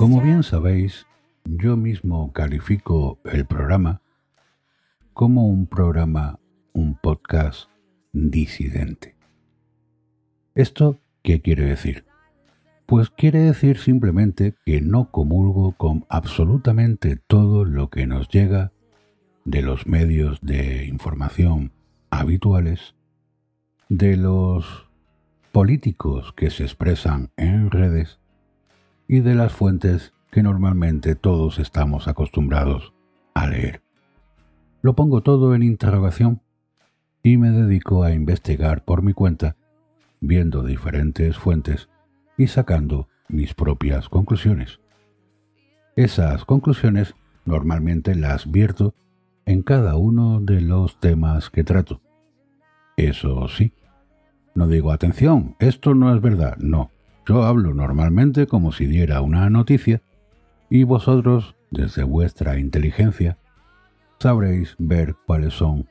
Como bien sabéis, yo mismo califico el programa como un programa, un podcast disidente. ¿Esto qué quiere decir? Pues quiere decir simplemente que no comulgo con absolutamente todo lo que nos llega de los medios de información habituales, de los políticos que se expresan en redes y de las fuentes que normalmente todos estamos acostumbrados a leer. Lo pongo todo en interrogación y me dedico a investigar por mi cuenta, viendo diferentes fuentes y sacando mis propias conclusiones. Esas conclusiones normalmente las vierto en cada uno de los temas que trato. Eso sí, no digo atención, esto no es verdad, no. Yo hablo normalmente como si diera una noticia y vosotros, desde vuestra inteligencia, sabréis ver cuáles son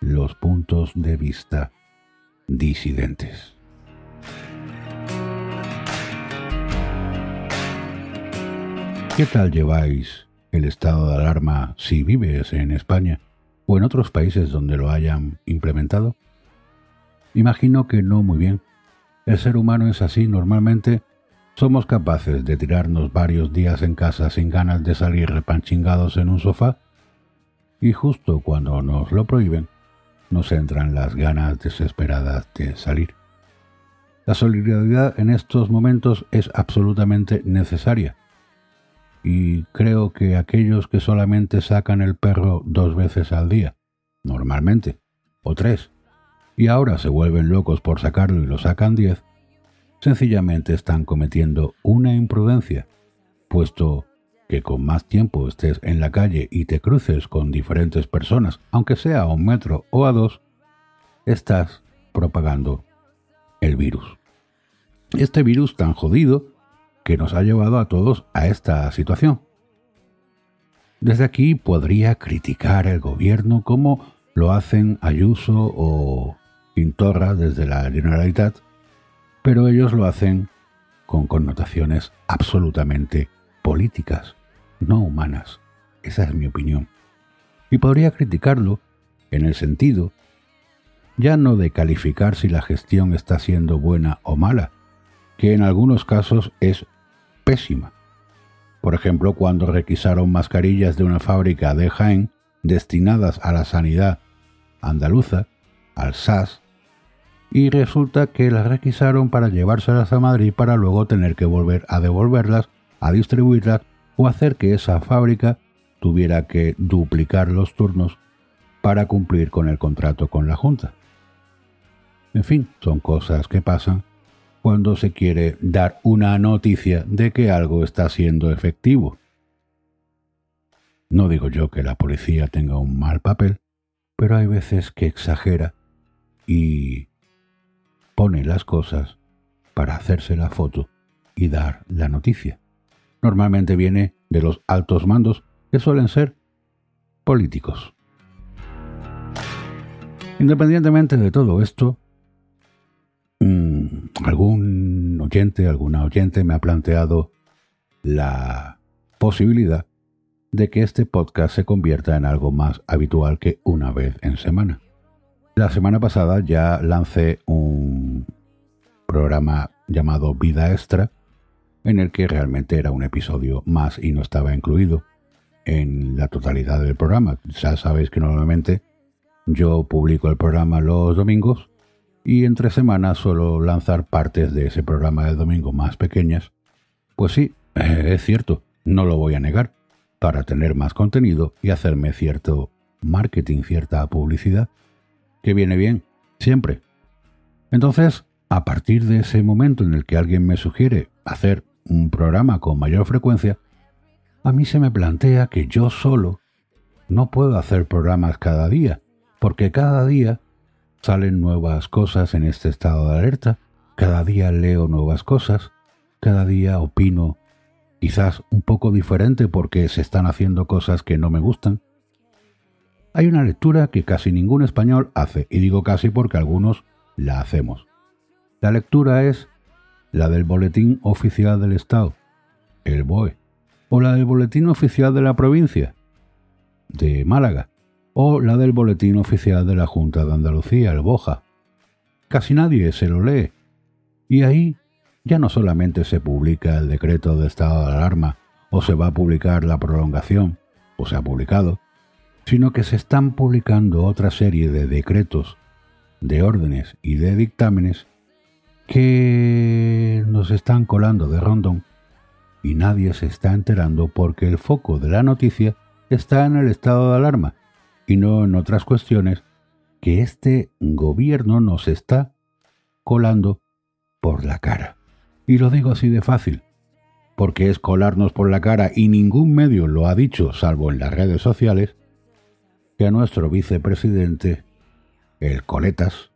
los puntos de vista disidentes. ¿Qué tal lleváis el estado de alarma si vives en España o en otros países donde lo hayan implementado? Imagino que no muy bien el ser humano es así normalmente. Somos capaces de tirarnos varios días en casa sin ganas de salir repanchingados en un sofá y justo cuando nos lo prohíben nos entran las ganas desesperadas de salir. La solidaridad en estos momentos es absolutamente necesaria y creo que aquellos que solamente sacan el perro dos veces al día, normalmente, o tres, y ahora se vuelven locos por sacarlo y lo sacan 10, sencillamente están cometiendo una imprudencia, puesto que con más tiempo estés en la calle y te cruces con diferentes personas, aunque sea a un metro o a dos, estás propagando el virus. Este virus tan jodido que nos ha llevado a todos a esta situación. Desde aquí podría criticar el gobierno como lo hacen Ayuso o Pintorra desde la Generalitat, pero ellos lo hacen con connotaciones absolutamente políticas, no humanas. Esa es mi opinión. Y podría criticarlo en el sentido ya no de calificar si la gestión está siendo buena o mala, que en algunos casos es pésima. Por ejemplo, cuando requisaron mascarillas de una fábrica de Jaén destinadas a la sanidad andaluza, al SAS, y resulta que las requisaron para llevárselas a Madrid para luego tener que volver a devolverlas, a distribuirlas o hacer que esa fábrica tuviera que duplicar los turnos para cumplir con el contrato con la Junta. En fin, son cosas que pasan cuando se quiere dar una noticia de que algo está siendo efectivo. No digo yo que la policía tenga un mal papel, pero hay veces que exagera y pone las cosas para hacerse la foto y dar la noticia. Normalmente viene de los altos mandos que suelen ser políticos. Independientemente de todo esto, mm, algún oyente, alguna oyente me ha planteado la posibilidad de que este podcast se convierta en algo más habitual que una vez en semana. La semana pasada ya lancé un programa llamado Vida Extra, en el que realmente era un episodio más y no estaba incluido en la totalidad del programa. Ya sabéis que normalmente yo publico el programa los domingos y entre semanas suelo lanzar partes de ese programa de domingo más pequeñas. Pues sí, es cierto, no lo voy a negar, para tener más contenido y hacerme cierto marketing, cierta publicidad que viene bien, siempre. Entonces, a partir de ese momento en el que alguien me sugiere hacer un programa con mayor frecuencia, a mí se me plantea que yo solo no puedo hacer programas cada día, porque cada día salen nuevas cosas en este estado de alerta, cada día leo nuevas cosas, cada día opino quizás un poco diferente porque se están haciendo cosas que no me gustan. Hay una lectura que casi ningún español hace, y digo casi porque algunos la hacemos. La lectura es la del Boletín Oficial del Estado, el BOE, o la del Boletín Oficial de la Provincia, de Málaga, o la del Boletín Oficial de la Junta de Andalucía, el BOJA. Casi nadie se lo lee. Y ahí ya no solamente se publica el decreto de estado de alarma o se va a publicar la prolongación, o se ha publicado, sino que se están publicando otra serie de decretos, de órdenes y de dictámenes que nos están colando de rondón y nadie se está enterando porque el foco de la noticia está en el estado de alarma y no en otras cuestiones que este gobierno nos está colando por la cara. Y lo digo así de fácil, porque es colarnos por la cara y ningún medio lo ha dicho, salvo en las redes sociales, que a nuestro vicepresidente, el Coletas,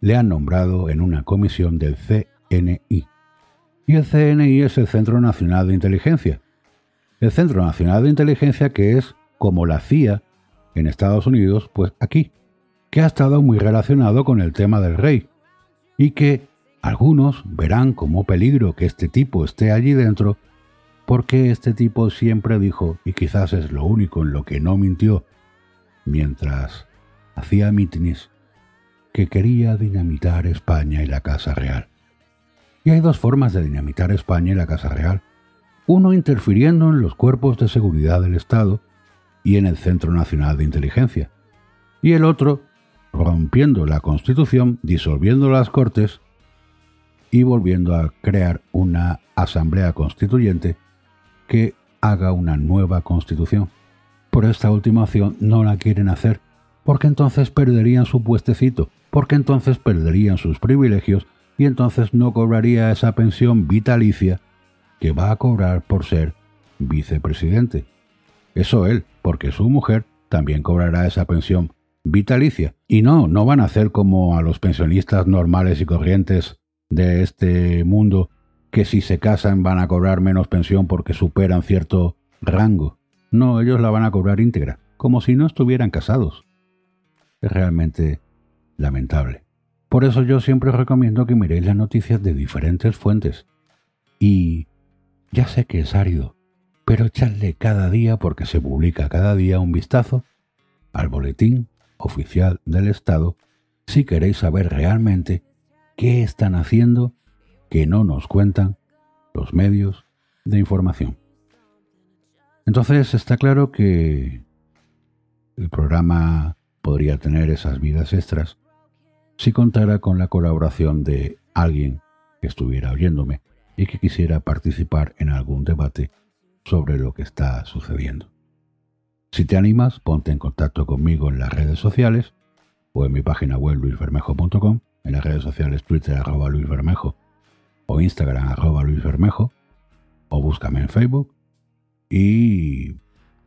le han nombrado en una comisión del CNI. Y el CNI es el Centro Nacional de Inteligencia. El Centro Nacional de Inteligencia que es como la CIA en Estados Unidos, pues aquí, que ha estado muy relacionado con el tema del rey y que algunos verán como peligro que este tipo esté allí dentro, porque este tipo siempre dijo, y quizás es lo único en lo que no mintió, mientras hacía mítines, que quería dinamitar España y la Casa Real. Y hay dos formas de dinamitar España y la Casa Real. Uno interfiriendo en los cuerpos de seguridad del Estado y en el Centro Nacional de Inteligencia. Y el otro rompiendo la Constitución, disolviendo las Cortes y volviendo a crear una asamblea constituyente que haga una nueva constitución. Por esta última opción no la quieren hacer, porque entonces perderían su puestecito, porque entonces perderían sus privilegios y entonces no cobraría esa pensión vitalicia que va a cobrar por ser vicepresidente. Eso él, porque su mujer también cobrará esa pensión vitalicia. Y no, no van a hacer como a los pensionistas normales y corrientes de este mundo que si se casan van a cobrar menos pensión porque superan cierto rango. No, ellos la van a cobrar íntegra, como si no estuvieran casados. Es realmente lamentable. Por eso yo siempre recomiendo que miréis las noticias de diferentes fuentes. Y ya sé que es árido, pero echadle cada día, porque se publica cada día un vistazo, al boletín oficial del Estado si queréis saber realmente qué están haciendo que no nos cuentan los medios de información. Entonces está claro que el programa podría tener esas vidas extras si contara con la colaboración de alguien que estuviera oyéndome y que quisiera participar en algún debate sobre lo que está sucediendo. Si te animas, ponte en contacto conmigo en las redes sociales o en mi página web luisbermejo.com en las redes sociales Twitter arroba o Instagram arroba Luis Bermejo o búscame en Facebook y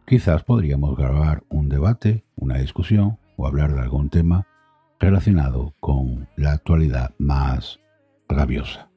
quizás podríamos grabar un debate, una discusión o hablar de algún tema relacionado con la actualidad más rabiosa.